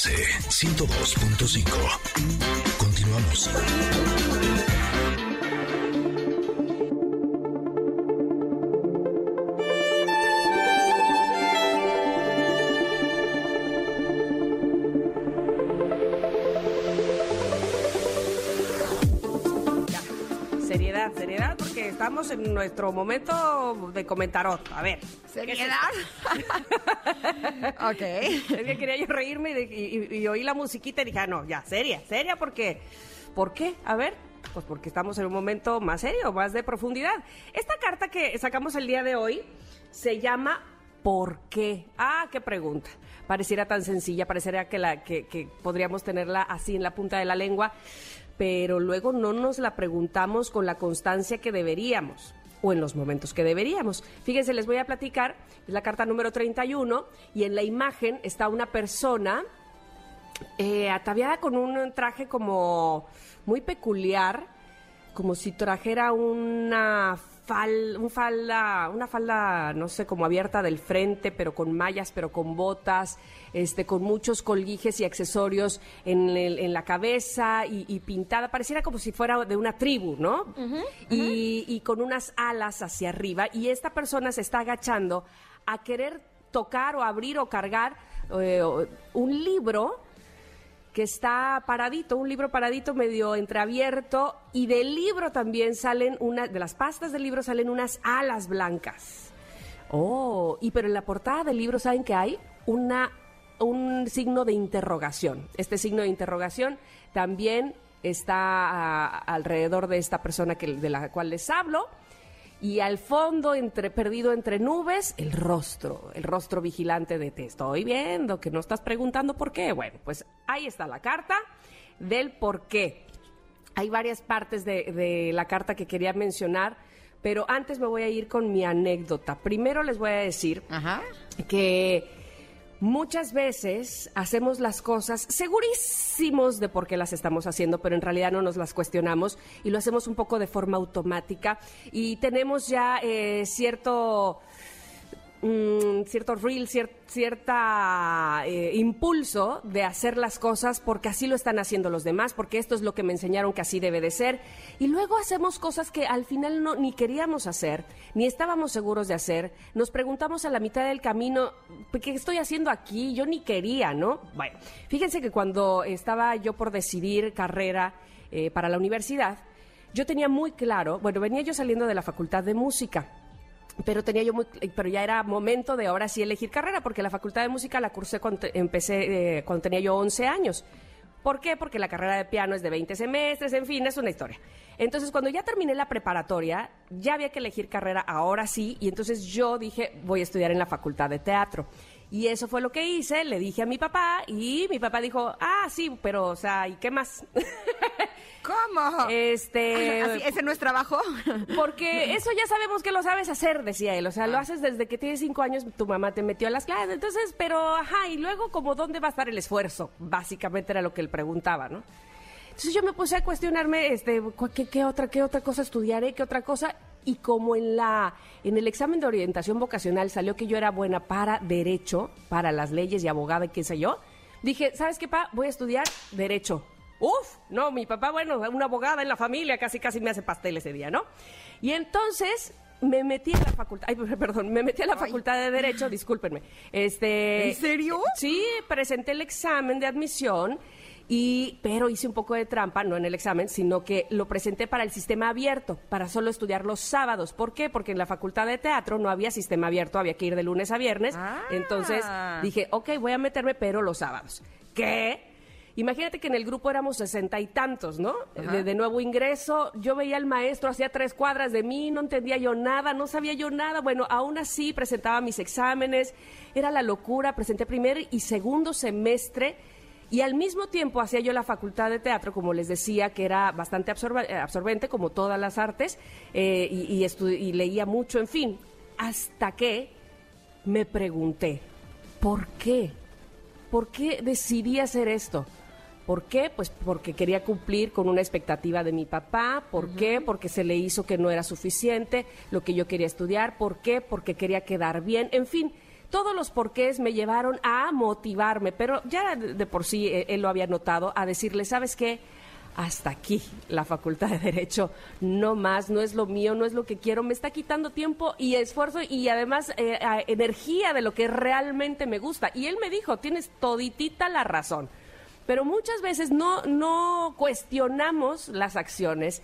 MBS 102.5. Continuamos. Seriedad, seriedad, porque estamos en nuestro momento de comentarot. A ver. ¿Seriedad? ok. Es que quería yo reírme y, de- y- y oí la musiquita y dije, ah, no, ya, seria, seria, porque. ¿Por qué? A ver. Pues porque estamos en un momento más serio, más de profundidad. Esta carta que sacamos el día de hoy se llama ¿Por qué? Ah, qué pregunta. Pareciera tan sencilla, pareciera que, que podríamos tenerla así en la punta de la lengua, pero luego no nos la preguntamos con la constancia que deberíamos o en los momentos que deberíamos. Fíjense, les voy a platicar, es la carta número 31 y en la imagen está una persona eh, ataviada con un traje como muy peculiar, como si trajera una fal, un falda, una falda, no sé, como abierta del frente, pero con mallas, pero con botas, este, con muchos colguijes y accesorios en, el- en la cabeza y, y pintada, pareciera como si fuera de una tribu, ¿no? Y, y con unas alas hacia arriba. Y esta persona se está agachando a querer tocar o abrir o cargar eh, un libro que está paradito, un libro paradito medio entreabierto y del libro también salen una de las pastas del libro salen unas alas blancas. Oh, y pero en la portada del libro saben que hay una un signo de interrogación. Este signo de interrogación también está ah, alrededor de esta persona que, de la cual les hablo. Y al fondo, entre, perdido entre nubes, el rostro, el rostro vigilante de te estoy viendo, que no estás preguntando por qué. Bueno, pues ahí está la carta del por qué. Hay varias partes de, de la carta que quería mencionar, pero antes me voy a ir con mi anécdota. Primero les voy a decir Ajá. que muchas veces hacemos las cosas segurísimos de por qué las estamos haciendo, pero en realidad no nos las cuestionamos y lo hacemos un poco de forma automática y tenemos ya eh, cierto cierto reel, cier- cierta eh, impulso de hacer las cosas porque así lo están haciendo los demás, porque esto es lo que me enseñaron que así debe de ser. Y luego hacemos cosas que al final no, ni queríamos hacer, ni estábamos seguros de hacer. Nos preguntamos a la mitad del camino, ¿qué estoy haciendo aquí? Yo ni quería, ¿no? Bueno, fíjense que cuando estaba yo por decidir carrera eh, para la universidad, yo tenía muy claro, bueno, venía yo saliendo de la Facultad de Música pero tenía yo muy, pero ya era momento de ahora sí elegir carrera porque la facultad de música la cursé cuando empecé eh, cuando tenía yo 11 años. ¿Por qué? Porque la carrera de piano es de 20 semestres, en fin, es una historia. Entonces, cuando ya terminé la preparatoria, ya había que elegir carrera, ahora sí, y entonces yo dije, voy a estudiar en la facultad de teatro. Y eso fue lo que hice, le dije a mi papá, y mi papá dijo, ah, sí, pero, o sea, ¿y qué más? ¿Cómo? este... Así, ¿Ese no es trabajo? Porque eso ya sabemos que lo sabes hacer, decía él. O sea, lo haces desde que tienes cinco años, tu mamá te metió a las clases. Entonces, pero, ajá, y luego, como, ¿dónde va a estar el esfuerzo? Básicamente era lo que él preguntaba, ¿no? Entonces yo me puse a cuestionarme, este, cu- ¿qué, qué otra, qué otra cosa estudiaré, qué otra cosa? Y como en la, en el examen de orientación vocacional salió que yo era buena para derecho, para las leyes y abogada y qué sé yo, dije, ¿sabes qué, pa? Voy a estudiar derecho. Uf, no, mi papá, bueno, una abogada en la familia, casi casi me hace pastel ese día, ¿no? Y entonces me metí a la facultad, ay, perdón, me metí a la facultad de Derecho, discúlpenme. Este, ¿En serio? Sí, presenté el examen de admisión y pero hice un poco de trampa, no en el examen, sino que lo presenté para el sistema abierto, para solo estudiar los sábados. ¿Por qué? Porque en la facultad de teatro no había sistema abierto, había que ir de lunes a viernes. Ah. Entonces dije, ok, voy a meterme, pero los sábados. ¿Qué? Imagínate que en el grupo éramos sesenta y tantos, ¿no? De, de nuevo ingreso, yo veía al maestro, hacía tres cuadras de mí, no entendía yo nada, no sabía yo nada. Bueno, aún así presentaba mis exámenes, era la locura, presenté primer y segundo semestre y al mismo tiempo hacía yo la facultad de teatro, como les decía, que era bastante absorbente, como todas las artes, eh, y, y estu- y leía mucho, en fin, hasta que me pregunté, ¿por qué? ¿Por qué decidí hacer esto? ¿Por qué? Pues porque quería cumplir con una expectativa de mi papá. ¿Por qué? Porque se le hizo que no era suficiente lo que yo quería estudiar. ¿Por qué? Porque quería quedar bien. En fin, todos los porqués me llevaron a motivarme, pero ya de, por sí eh, él lo había notado, a decirle, ¿sabes qué? hasta aquí la facultad de derecho, no más, no es lo mío, no es lo que quiero, me está quitando tiempo y esfuerzo y además eh, energía de lo que realmente me gusta. Y él me dijo, tienes toditita la razón, pero muchas veces no, no cuestionamos las acciones.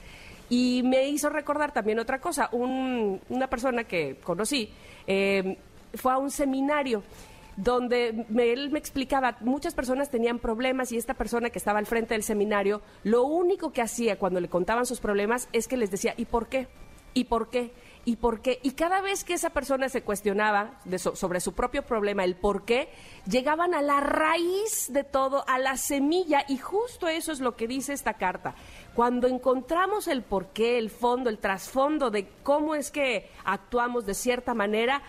Y me hizo recordar también otra cosa, un- una persona que conocí eh, fue a un seminario donde me- él me explicaba, muchas personas tenían problemas y esta persona que estaba al frente del seminario, lo único que hacía cuando le contaban sus problemas es que les decía, ¿y por qué? ¿Y por qué? ¿Y por qué? Y cada vez que esa persona se cuestionaba de so- sobre su propio problema, el por qué, llegaban a la raíz de todo, a la semilla, y justo eso es lo que dice esta carta. Cuando encontramos el por qué, el fondo, el trasfondo de cómo es que actuamos de cierta manera,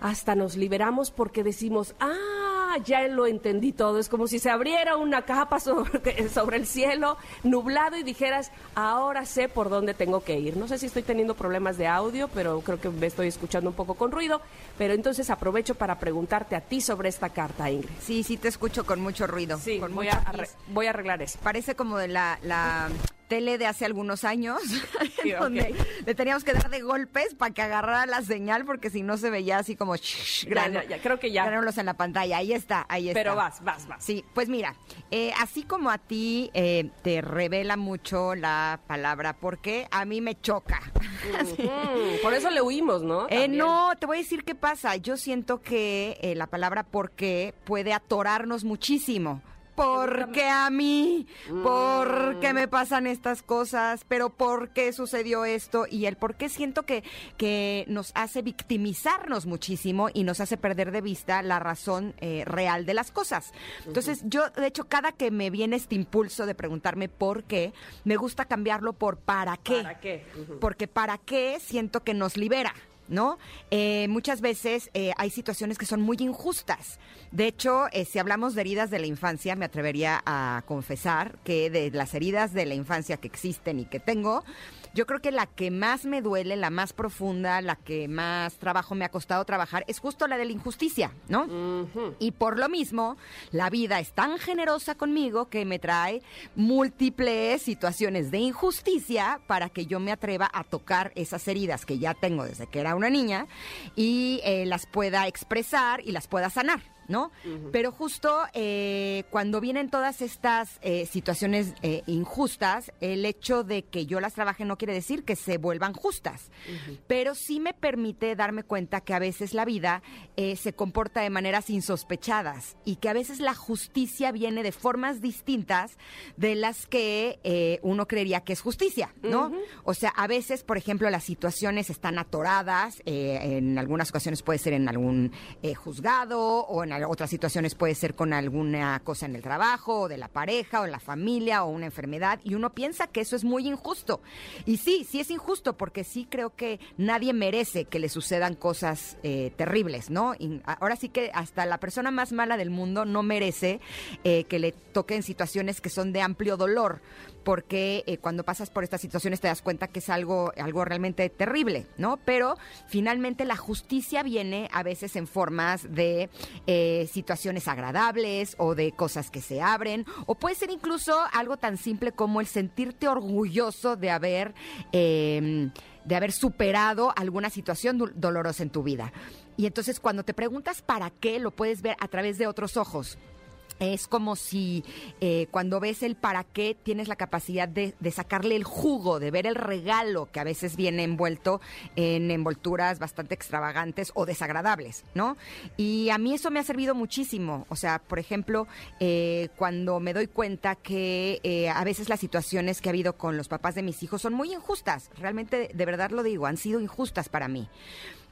hasta nos liberamos porque decimos, ah, ya lo entendí todo. Es como si se abriera una capa sobre, sobre el cielo nublado y dijeras, ahora sé por dónde tengo que ir. No sé si estoy teniendo problemas de audio, pero creo que me estoy escuchando un poco con ruido. Pero entonces aprovecho para preguntarte a ti sobre esta carta, Ingrid. Sí, sí te escucho con mucho ruido. Sí, con voy mucho a, arre- gis. voy a arreglar eso. Parece como de la, la tele de hace algunos años, Sí, donde le teníamos que dar de golpes para que agarrara la señal, porque si no se veía así como... Ya, ya, ya, creo que ya. Granulos en la pantalla, ahí está, ahí está. Pero vas, vas, vas. Sí, pues mira, eh, así como a ti eh, te revela mucho la palabra porque a mí me choca. Por eso le huimos, ¿no? Eh, no, te voy a decir qué pasa. Yo siento que eh, la palabra por qué puede atorarnos muchísimo. ¿Por qué a mí? ¿Por qué me pasan estas cosas? ¿Pero por qué sucedió esto? Y el por qué siento que, que nos hace victimizarnos muchísimo y nos hace perder de vista la razón eh, real de las cosas. Entonces, yo, de hecho, cada que me viene este impulso de preguntarme por qué, me gusta cambiarlo por para qué. ¿Para qué? Ujú. Porque para qué siento que nos libera. ¿No? Eh, muchas veces eh, hay situaciones que son muy injustas. De hecho, eh, si hablamos de heridas de la infancia, me atrevería a confesar que de las heridas de la infancia que existen y que tengo, yo creo que la que más me duele, la más profunda, la que más trabajo me ha costado trabajar, es justo la de la injusticia, ¿no? Y por lo mismo, la vida es tan generosa conmigo que me trae múltiples situaciones de injusticia para que yo me atreva a tocar esas heridas que ya tengo desde que era una niña y eh, las pueda expresar y las pueda sanar. ¿No? Pero justo eh, cuando vienen todas estas eh, situaciones eh, injustas, el hecho de que yo las trabaje no quiere decir que se vuelvan justas, pero sí me permite darme cuenta que a veces la vida eh, se comporta de maneras insospechadas y que a veces la justicia viene de formas distintas de las que uno creería que es justicia, ¿no? O sea, a veces, por ejemplo, las situaciones están atoradas, eh, en algunas ocasiones puede ser en algún juzgado o en otras situaciones puede ser con alguna cosa en el trabajo o de la pareja o en la familia o una enfermedad y uno piensa que eso es muy injusto. Y sí, sí es injusto porque sí creo que nadie merece que le sucedan cosas eh, terribles, ¿no? Y ahora sí que hasta la persona más mala del mundo no merece eh, que le toquen situaciones que son de amplio dolor porque eh, cuando pasas por estas situaciones te das cuenta que es algo, algo realmente terrible, ¿no? Pero finalmente la justicia viene a veces en formas de eh, situaciones agradables o de cosas que se abren, o puede ser incluso algo tan simple como el sentirte orgulloso de haber... eh, de haber superado alguna situación dol- dolorosa en tu vida. Y entonces cuando te preguntas para qué, lo puedes ver a través de otros ojos. Es como si eh, cuando ves el para qué tienes la capacidad de, sacarle el jugo, de ver el regalo que a veces viene envuelto en envolturas bastante extravagantes o desagradables, ¿no? Y a mí eso me ha servido muchísimo. O sea, por ejemplo, eh, cuando me doy cuenta que eh, a veces las situaciones que ha habido con los papás de mis hijos son muy injustas, realmente de verdad lo digo, han sido injustas para mí.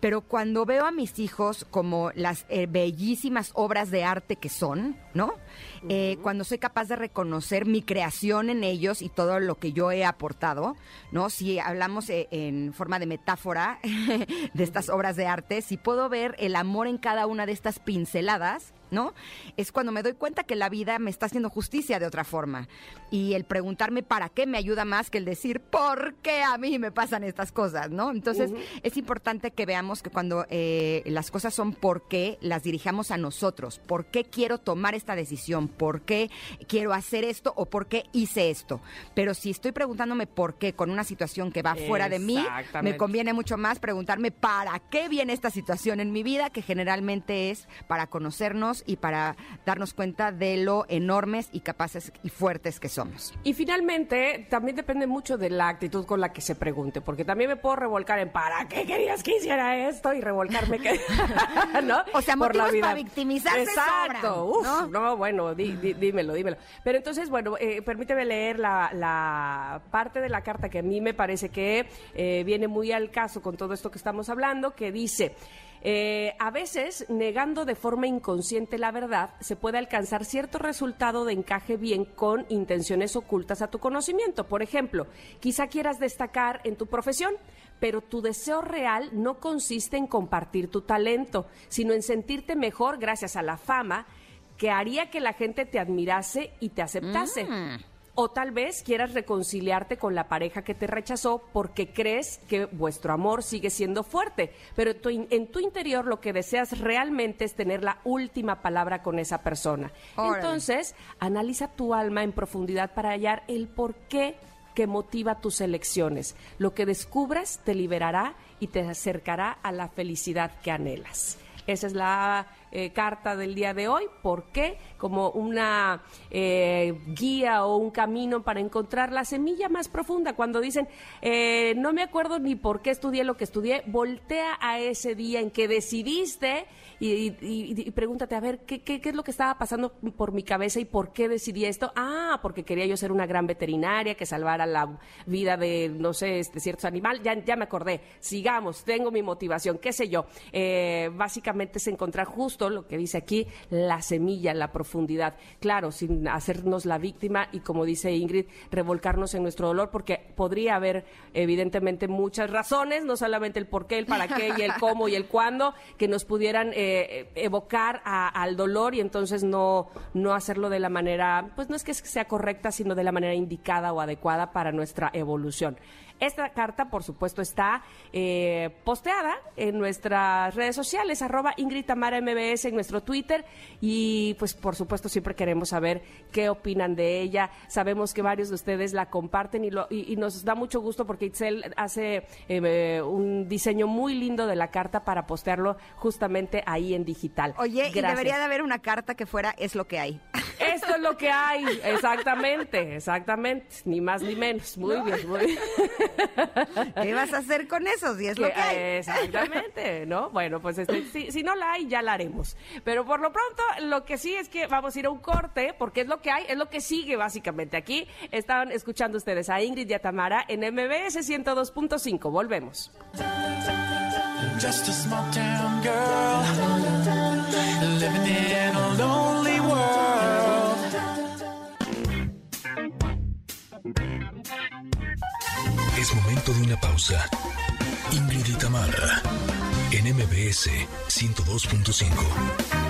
Pero cuando veo a mis hijos como las eh, bellísimas obras de arte que son, ¿no? Eh, cuando soy capaz de reconocer mi creación en ellos y todo lo que yo he aportado, ¿no? Si hablamos eh, en forma de metáfora de estas obras de arte, si puedo ver el amor en cada una de estas pinceladas, ¿no? Es cuando me doy cuenta que la vida me está haciendo justicia de otra forma. Y el preguntarme para qué me ayuda más que el decir por qué a mí me pasan estas cosas, ¿no? Entonces, es importante que veamos que cuando eh, las cosas son por qué, las dirijamos a nosotros. ¿Por qué quiero tomar esta decisión? ¿Por qué quiero hacer esto o por qué hice esto? Pero si estoy preguntándome por qué con una situación que va fuera de mí, me conviene mucho más preguntarme para qué viene esta situación en mi vida, que generalmente es para conocernos y para darnos cuenta de lo enormes y capaces y fuertes que somos. Y finalmente, también depende mucho de la actitud con la que se pregunte, porque también me puedo revolcar en ¿para qué querías que hiciera esto? Y revolcarme que, ¿no? O sea, Por la vida. para victimizarse Exacto. sobran, Uf, ¿no? ¿no? bueno, di- di- dímelo, dímelo. Pero entonces, bueno, eh, permíteme leer la, la parte de la carta que a mí me parece que eh, viene muy al caso con todo esto que estamos hablando, que dice... eh, a veces, negando de forma inconsciente la verdad, se puede alcanzar cierto resultado de encaje bien con intenciones ocultas a tu conocimiento. Por ejemplo, quizá quieras destacar en tu profesión, pero tu deseo real no consiste en compartir tu talento, sino en sentirte mejor gracias a la fama que haría que la gente te admirase y te aceptase. O tal vez quieras reconciliarte con la pareja que te rechazó porque crees que vuestro amor sigue siendo fuerte, pero tu en tu interior lo que deseas realmente es tener la última palabra con esa persona. Órale. Entonces, analiza tu alma en profundidad para hallar el por qué que motiva tus elecciones. Lo que descubras te liberará y te acercará a la felicidad que anhelas. Esa es la eh, carta del día de hoy. ¿Por qué? Como una eh, guía o un camino para encontrar la semilla más profunda. Cuando dicen, eh, no me acuerdo ni por qué estudié lo que estudié, voltea a ese día en que decidiste y, pregúntate, a ver, ¿qué, qué, es lo que estaba pasando por mi cabeza y por qué decidí esto? Ah, porque quería yo ser una gran veterinaria que salvara la vida de, no sé, este, ciertos animales. Ya, ya me acordé. Sigamos, tengo mi motivación, qué sé yo. Básicamente es encontrar justo lo que dice aquí, la semilla, la profundidad. Claro, sin hacernos la víctima y, como dice Ingrid, revolcarnos en nuestro dolor, porque podría haber, evidentemente, muchas razones, no solamente el por qué, el para qué y el cómo y el cuándo, que nos pudieran eh, evocar al dolor y entonces no, no hacerlo de la manera, pues no es que sea correcta, sino de la manera indicada o adecuada para nuestra evolución. Esta carta, por supuesto, está eh, posteada en nuestras redes sociales, arroba Ingrid Tamara MBS en nuestro Twitter y pues por supuesto siempre queremos saber qué opinan de ella. Sabemos que varios de ustedes la comparten y, lo- y- y nos da mucho gusto porque Itzel hace eh, un diseño muy lindo de la carta para postearlo justamente ahí en digital. Oye, y Gracias. debería de haber una carta que fuera es lo que hay. Esto es lo que hay, exactamente, exactamente, ni más ni menos. Muy bien, muy bien. ¿Qué vas a hacer con eso si es lo Que- hay? Exactamente, ¿no? Bueno, pues este, si, si no la hay, ya la haremos. Pero por lo pronto, lo que sí es que vamos a ir a un corte, porque es lo que hay, es lo que sigue básicamente. Aquí estaban escuchando ustedes a Ingrid y a Tamara en MBS 102.5. Volvemos. Just a small town girl living in a Es momento de una pausa. Ingrid en MBS 102.5.